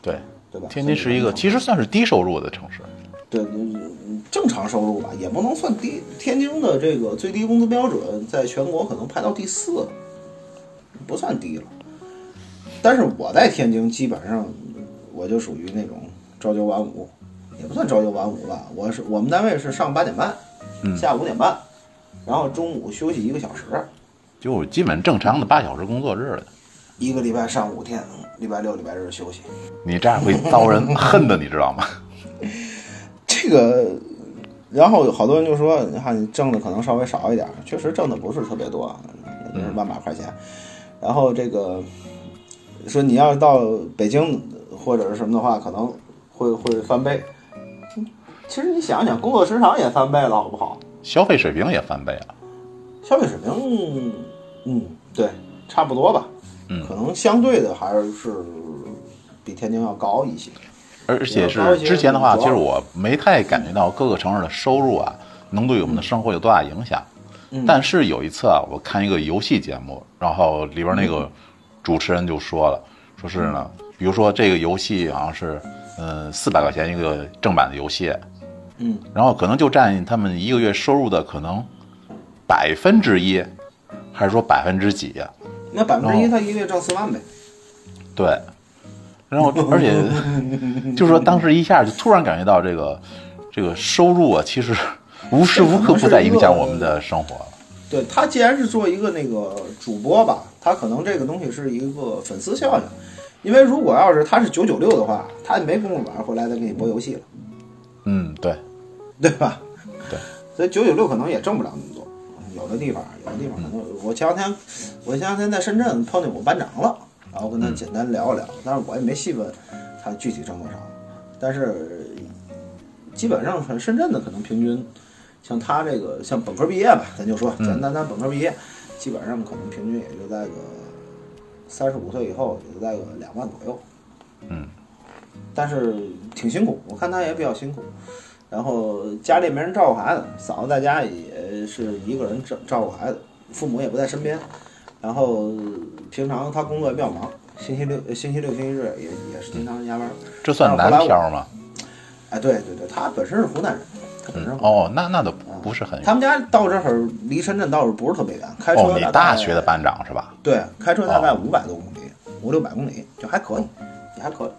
对，对吧？天津是一个其实算是低收入的城市，对，嗯正常收入吧，也不能算低。天津的这个最低工资标准在全国可能排到第四，不算低了。但是我在天津基本上我就属于那种朝九晚五，也不算朝九晚五吧。我是我们单位是上八点半，下午五点半，然后中午休息一个小时，就基本正常的八小时工作日了。一个礼拜上五天，礼拜六、礼拜日休息。你这样会遭人恨的，你知道吗？这个，然后有好多人就说，你看你挣的可能稍微少一点儿，确实挣的不是特别多，也就是万把块钱。然后这个说你要是到北京或者是什么的话，可能会会翻倍。其实你想想，工作时长也翻倍了，好不好？消费水平也翻倍了。消费水平，嗯，对，差不多吧。嗯。可能相对的还是比天津要高一些。而且是之前的话，其实我没太感觉到各个城市的收入啊，能对我们的生活有多大影响。但是有一次啊，我看一个游戏节目，然后里边那个主持人就说了，说是呢，比如说这个游戏好像是，嗯，四百块钱一个正版的游戏，嗯，然后可能就占他们一个月收入的可能百分之一，还是说百分之几呀、那百分之一，他一个月挣四万呗。对，然后而且 就是说，当时一下就突然感觉到这个这个收入啊，其实无时无刻不在影响我们的生活。对他既然是做一个那个主播吧，他可能这个东西是一个粉丝效应，因为如果要是他是九九六的话，他也没工夫晚上回来再给你播游戏了，嗯，对，对吧？对，所以九九六可能也挣不了那么多，有的地方有的地方可能，我前两天我前两天在深圳碰见我班长了，然后跟他简单聊一聊，但是我也没细问他具体挣多少，但是基本上很深圳的可能平均。像他这个像本科毕业吧，咱就说简单单本科毕业，基本上可能平均也就在个三十五岁以后，也就在个两万左右。嗯，但是挺辛苦，我看他也比较辛苦。然后家里没人照顾孩子，嫂子在家也是一个人照照顾孩子，父母也不在身边。然后平常他工作也比较忙，星期六、星期六、星期日也也是经常加班。这算南漂吗？哎，对对对，他本身是湖南人。他本身哦，那那都不是很远。他们家到这儿离深圳倒是不是特别远，开车哦，你大学的班长是吧？对，开车大概五百多公里，五六百公里就还可以，也还可以。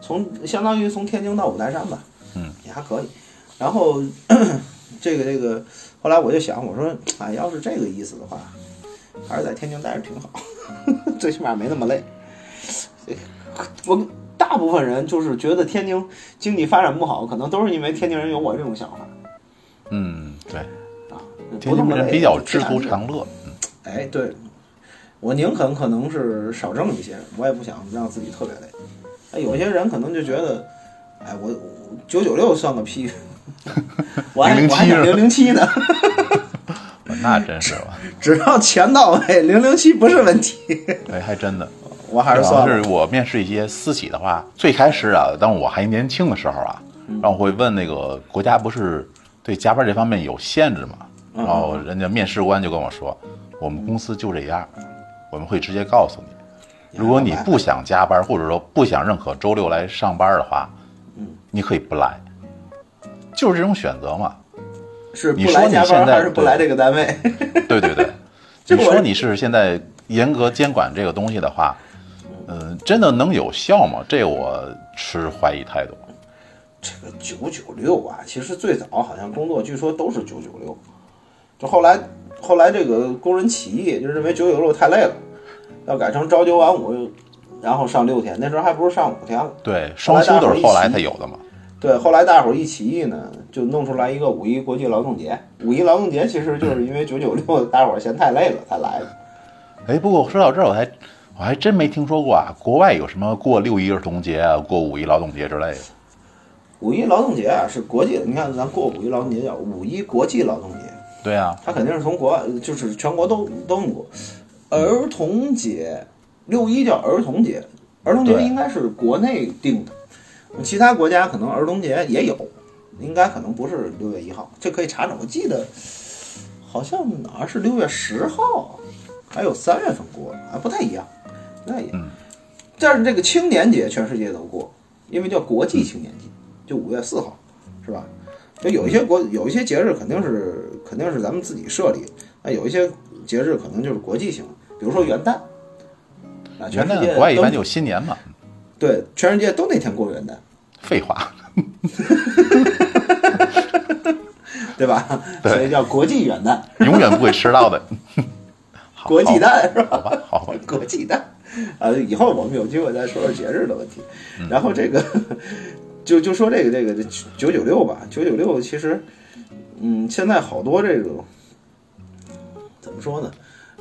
从相当于从天津到五台山吧，嗯，也还可以。然后 这个这个，后来我就想，我说，哎，要是这个意思的话，还是在天津待着挺好，最起码没那么累。我大部分人就是觉得天津经济发展不好，可能都是因为天津人有我这种想法。嗯，对，啊，天津人比较知足常乐。嗯，哎，对，我宁肯可能是少挣一些，我也不想让自己特别累。哎，有些人可能就觉得，哎，我九九六算个屁，我还我还想零零七呢。那真是吧，只要钱到位，零零七不是问题。哎，还真的。我还是算是我面试一些私企的话，最开始啊，当我还年轻的时候啊，然后会问那个国家不是对加班这方面有限制嘛？然后人家面试官就跟我说，我们公司就这样，我们会直接告诉你，如果你不想加班，或者说不想认可周六来上班的话，嗯，你可以不来，就是这种选择嘛。是你说不来加你现在还是不来这个单位？对对 对，这我你说你是现在严格监管这个东西的话，嗯、真的能有效吗？这我持怀疑态度。这个九九六啊，其实最早好像工作据说都是九九六，就后来后来这个工人起义，就认为九九六太累了，要改成朝九晚五，然后上六天，那时候还不是上五天了。对，双休都是后来才有的嘛。对，后来大伙儿一起义呢，就弄出来一个五一国际劳动节。五一劳动节其实就是因为九九六，大伙儿嫌太累了才来的。哎，不过说到这儿，我还我还真没听说过啊，国外有什么过六一儿童节啊，过五一劳动节之类的。五一劳动节啊是国际，你看咱过五一劳动节叫五一国际劳动节，对啊，它肯定是从国外，就是全国都都弄过。儿童节，六一叫儿童节，儿童节应该是国内定的，其他国家可能儿童节也有，应该可能不是六月一号，这可以查查。我记得好像哪儿是六月十号，还有三月份过，还不太一样，不太一样。嗯但是这个青年节全世界都过，因为叫国际青年节，就五月四号，是吧？就有一些国有一些节日肯定是肯定是咱们自己设立，那有一些节日可能就是国际性的，比如说元旦，啊，元旦国外一般就新年嘛。对，全世界都那天过元旦，废话，对吧？对。所以叫国际元旦，永远不会迟到的。国际蛋是吧？好吧，好吧，国际蛋，啊，以后我们有机会再说说节日的问题。嗯。然后这个就就说这个这个这九九六吧，九九六其实，嗯，现在好多这种怎么说呢，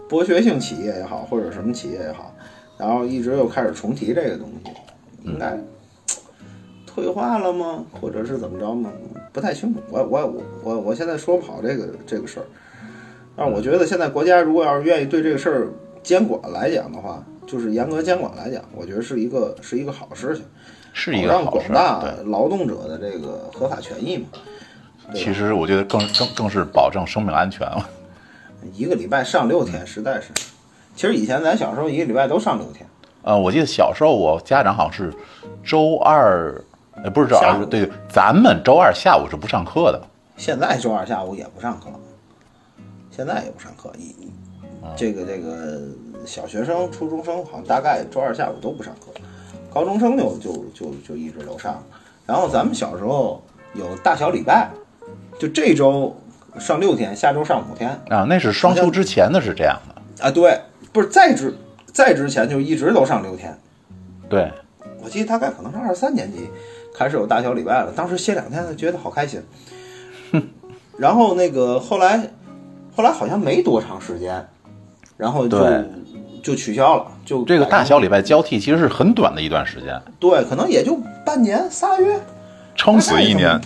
剥削性企业也好，或者什么企业也好，然后一直又开始重提这个东西，应该退化了吗？或者是怎么着吗？不太清楚。我我我我我现在说不好这个这个事儿。但是我觉得现在国家如果要是愿意对这个事儿监管来讲的话，就是严格监管来讲，我觉得是一个是一个好事情，是一个好事广大劳动者的这个合法权益嘛。其实我觉得更更更是保证生命安全了。一个礼拜上六天，实在是。其实以前咱小时候一个礼拜都上六天，呃，我记得小时候我家长好像是周二，呃，不是周二，对，咱们周二下午是不上课的。现在周二下午也不上课，现在也不上课。一这个这个小学生、初中生好像大概周二下午都不上课，高中生就就就就一直都上。然后咱们小时候有大小礼拜，就这周上六天，下周上五天啊，那是双休之前的是这样的。啊。对，不是在之在之前就一直都上六天。对，我记得大概可能是二三年级开始有大小礼拜了，当时歇两天就觉得好开心。然后那个后来，后来好像没多长时间，然后就对就取消了，就这个大小礼拜交替其实是很短的一段时间，对，可能也就半年仨月，撑死一年，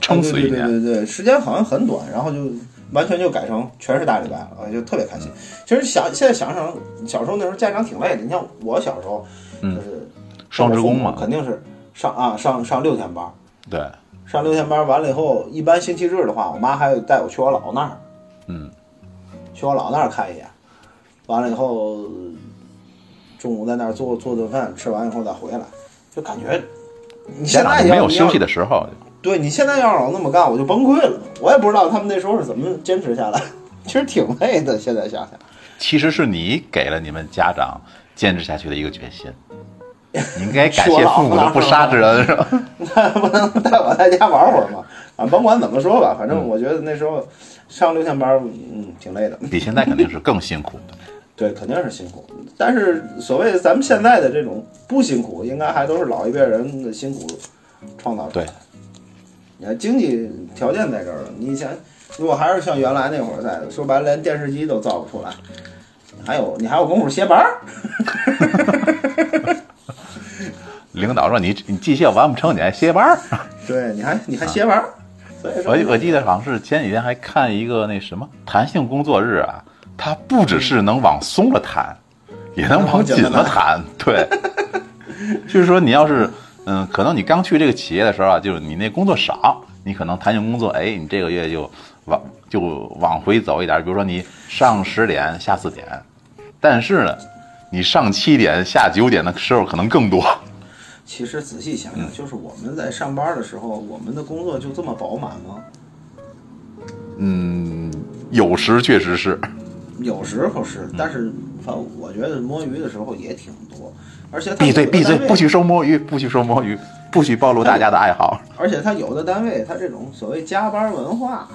撑死一对对年。对对对，时间好像很短，然后就完全就改成全是大礼拜了，我就特别开心。其实想现在想想，小时候那时候家长挺累的，你像我小时候，嗯就是双职工嘛肯定是上啊上上六天班。对，上六天班完了以后，一般星期日的话，我妈还带我去我姥那儿，嗯，去我姥那儿看一眼。完了以后，中午在那儿做做顿饭，吃完以后再回来，就感觉你现家在没有休息，的时候。对你现在要让我那么干，我就崩溃了。我也不知道他们那时候是怎么坚持下来，其实挺累的。现在想想，其实是你给了你们家长坚持下去的一个决心。你应该感谢父母的不杀之恩，是吧？那不能带我在家玩会儿吗？啊，甭管怎么说吧，反正我觉得那时候上六天班，嗯，挺累的。比现在肯定是更辛苦的。对，肯定是辛苦。但是所谓咱们现在的这种不辛苦，应该还都是老一辈人的辛苦创造出来的。你看经济条件在这儿了，你以前如果还是像原来那会儿在的，说白了连电视机都造不出来，还有你还有功夫歇班儿，领导说你你绩效完不成，你还歇班儿。对，你还你还歇班儿。所以说我我记得好像是前几天还看一个那什么弹性工作日啊，它不只是能往松了弹，也能往紧了弹。对，就是说你要是嗯，可能你刚去这个企业的时候啊，就是你那工作少，你可能弹性工作，哎，你这个月就往就往回走一点，比如说你上十点下四点，但是呢，你上七点下九点的时候可能更多。其实仔细想想，嗯就是我们在上班的时候，我们的工作就这么饱满吗？嗯，有时确实是，有时候嗯是，但是反正我觉得摸鱼的时候也挺多，而且闭嘴闭嘴，不许说摸鱼，不许说摸鱼，不许暴露大家的爱好。而且他有的单位，他这种所谓加班文化，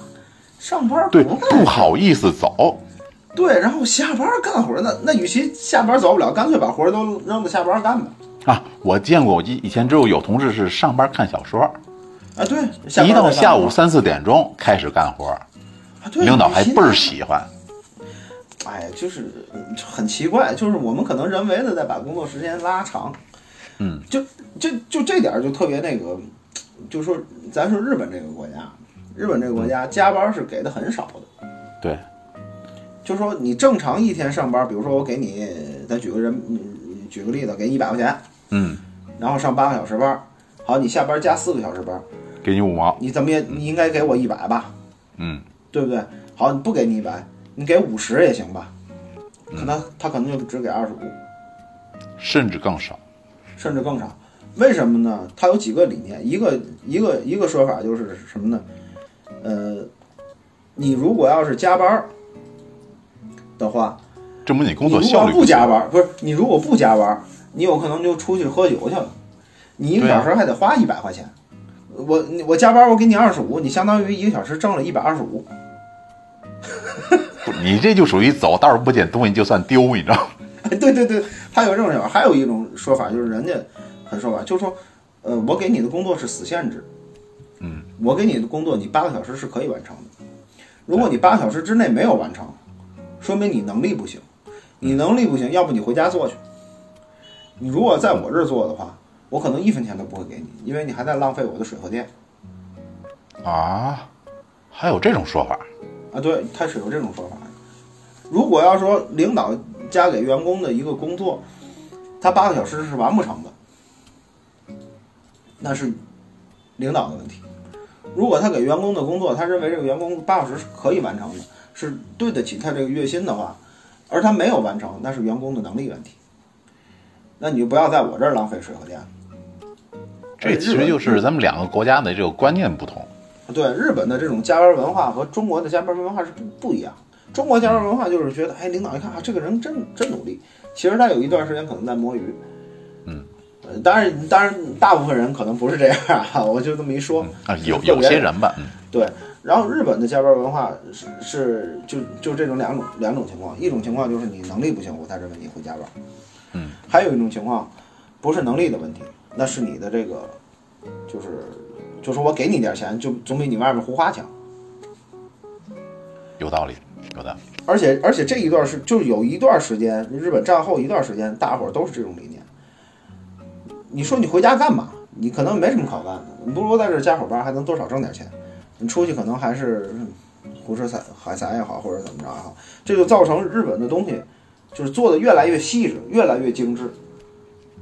上班对，不干不好意思走。对，然后下班干活儿，那那与其下班走不了，干脆把活儿都扔到下班干吧。啊，我见过，我以以前只有有同事是上班看小说，啊，对，一到下午三四点钟开始干活，啊，对，领导还倍儿喜欢。哎，就是嗯很奇怪，就是我们可能人为的在把工作时间拉长，嗯，就就就这点儿就特别那个，就说咱说日本这个国家，日本这个国家加班是给的很少的，对，就说你正常一天上班，比如说我给你，咱举个人，嗯举个例子，给你一百块钱，嗯，然后上八个小时班，好，你下班加四个小时班，给你五毛。你怎么也你应该给我一百吧，嗯，对不对？好，你不给你一百，你给五十也行吧，可能他可能就只给二十五。甚至更少。甚至更少。为什么呢？他有几个理念，一个一个一个说法就是什么呢？呃，你如果要是加班儿的话，证明你工作效率行不加班儿，不是你如果不加班儿，你有可能就出去喝酒去了，你一个小时还得花一百块钱。我我加班儿我给你二十五，你相当于一个小时挣了一百二十五。不你这就属于走道儿不捡东西就算丢，你知道吗？对对对，他有这种想法，还有一种说法就是人家很说法，就是说，呃，我给你的工作是死限制，嗯，我给你的工作你八个小时是可以完成的，如果你八个小时之内没有完成，说明你能力不行，你能力不行，要不你回家做去，你如果在我这儿做的话，我可能一分钱都不会给你，因为你还在浪费我的水和电啊，还有这种说法？啊，对，他是有这种说法的。如果要说领导加给员工的一个工作，他八个小时是完不成的，那是领导的问题。如果他给员工的工作，他认为这个员工八小时是可以完成的，是对得起他这个月薪的话，而他没有完成，那是员工的能力问题。那你就不要在我这儿浪费水和电了。这其实就是咱们两个国家的这个观念不同。对日本的这种加班文化和中国的加班文化是不不一样。中国加班文化就是觉得，哎，领导一看啊，这个人真真努力。其实他有一段时间可能在摸鱼。嗯呃，当然，当然，大部分人可能不是这样啊，我就这么一说。啊，有有些人吧，嗯，对，然后日本的加班文化是是就就这种两种两种情况，一种情况就是你能力不行，我才认为你会加班。嗯，还有一种情况，不是能力的问题，那是你的这个，就是就是我给你点钱，就总比你外面胡花强。有道理，有的。而且而且这一段是就是有一段时间，日本战后一段时间，大伙儿都是这种理念。你说你回家干嘛？你可能没什么可干的，你不如在这加会儿班，还能多少挣点钱。你出去可能还是胡吃海海塞也好，或者怎么着也好，这就造成日本的东西就是做的越来越细致，越来越精致，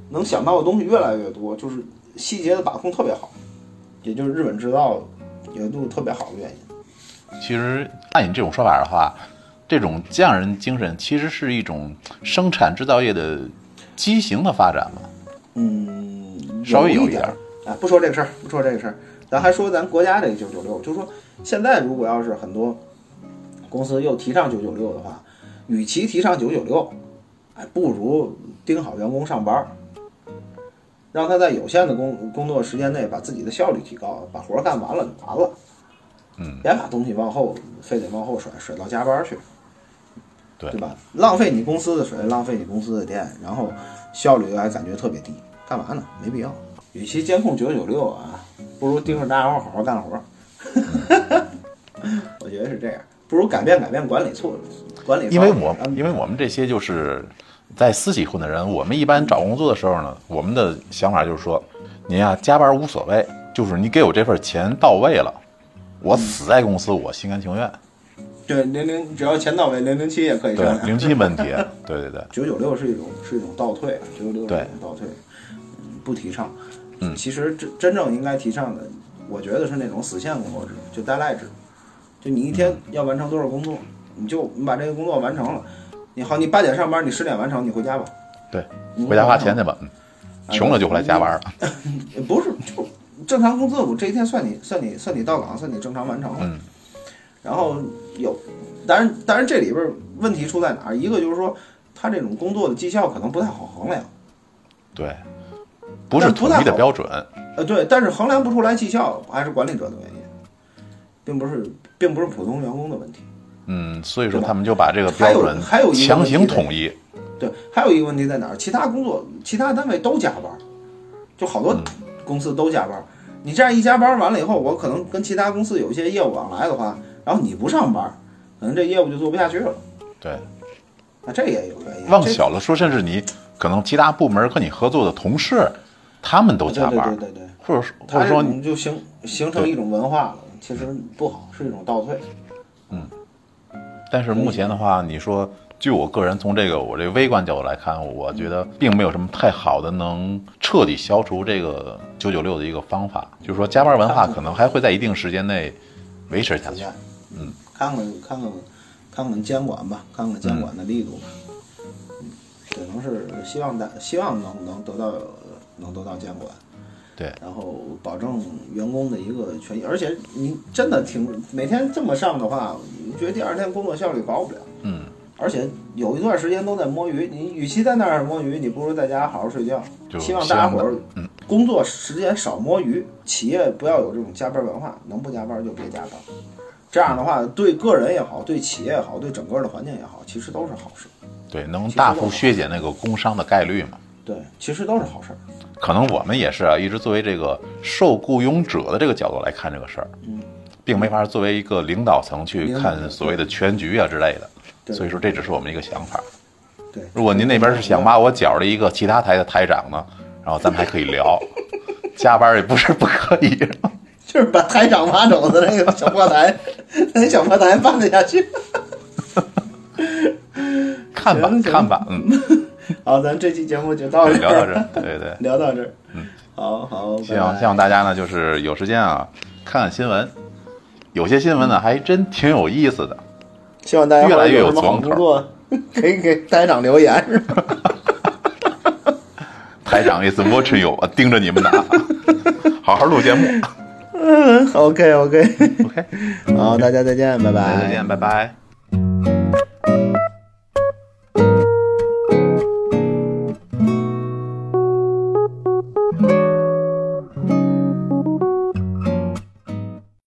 能想到的东西越来越多，就是细节的把控特别好，也就是日本制造有度特别好的原因。其实按你这种说法的话，这种匠人精神其实是一种生产制造业的畸形的发展嘛。嗯，稍微有一一点儿啊，不说这个事儿，不说这个事儿，咱还说咱国家这个九九六，就是说现在如果要是很多公司又提倡九九六的话，与其提倡九九六，哎，不如盯好员工上班儿，让他在有限的工工作时间内把自己的效率提高，把活儿干完了就完了。嗯，别把东西往后，非得往后甩，甩到加班儿去。对对吧？浪费你公司的水，浪费你公司的电，然后效率还感觉特别低，干嘛呢？没必要。与其监控九九六啊，不如盯着大家伙好好干活。我觉得是这样，不如改变改变管理措管理。因为我因为我们这些就是在私企混的人，我们一般找工作的时候呢，我们的想法就是说，您呀加班无所谓，就是你给我这份钱到位了，我死在公司我心甘情愿。对零零，只要钱到位，零零七也可以对商，量。零七没问题，对对对，九九六是一种是一种倒退，九九六是一种倒退，嗯不提倡。嗯其实真真正应该提倡的，我觉得是那种死线工作制，就 deadline 制，就你一天要完成多少工作，你就你把这个工作完成了，你好，你八点上班，你十点完成，你回家吧。对，你回家花钱去吧。嗯穷了就回来加班儿。呃 不是，就正常工资，我这一天算你算你算你到岗，算你正常完成了。嗯然后有，当然当然这里边儿问题出在哪儿？一个就是说，他这种工作的绩效可能不太好衡量。对，不是统一的标准。呃，对，但是衡量不出来绩效，还是管理者的原因，并不是并不是普通员工的问题。嗯，所以说他们就把这个标准还有一个强行统一。对，还有一个问题在哪儿？其他工作，其他单位都加班儿，就好多嗯公司都加班儿。你这样一加班儿完了以后，我可能跟其他公司有一些业务往来的话，然后你不上班儿，可能这业务就做不下去了。对，那这也有原因。往小了说，甚至你可能其他部门和你合作的同事，他们都加班儿，对对对对对，或者说或他说你就形形成一种文化了，其实不好，是一种倒退。嗯但是目前的话，你说，据我个人从这个我这微观角度来看，我觉得并没有什么太好的能彻底消除这个九九六的一个方法。就是说，加班文化可能还会在一定时间内维持下去。嗯，看看看看看看监管吧，看看监管的力度吧。嗯，只能是希望大希望能能得到能得到监管，对，然后保证员工的一个权益。而且你真的挺每天这么上的话，你觉得第二天工作效率高不了。嗯，而且有一段时间都在摸鱼，你与其在那儿摸鱼，你不如在家好好睡觉。就希望大家伙儿嗯工作时间少摸鱼，企业不要有这种加班文化，能不加班就别加班。这样的话，对个人也好，对企业也好，对整个的环境也好，其实都是好事。对，能大幅削减那个工伤的概率嘛。对，其实都是好事儿。可能我们也是啊，一直作为这个受雇佣者的这个角度来看这个事儿，嗯，并没法作为一个领导层去看所谓的全局啊之类的。对所以说，这只是我们一个想法。对，如果您那边是想把我搅了一个其他台的台长呢，然后咱们还可以聊，加班也不是不可以。就是把台长挖走的那个小破台，那小破台办得下去。看吧看吧，嗯，好，咱这期节目就到这儿，聊到这儿，对对对。聊到这儿。嗯，好好，希望希望大家呢，就是有时间啊，看看新闻，有些新闻呢还真挺有意思的。希望大家越来越有工作，可以给台长留言，是吧？台长 is watching you，我盯着你们呢，好好录节目。嗯，OK OK，OK，好，大家再见，拜拜。再见，拜拜。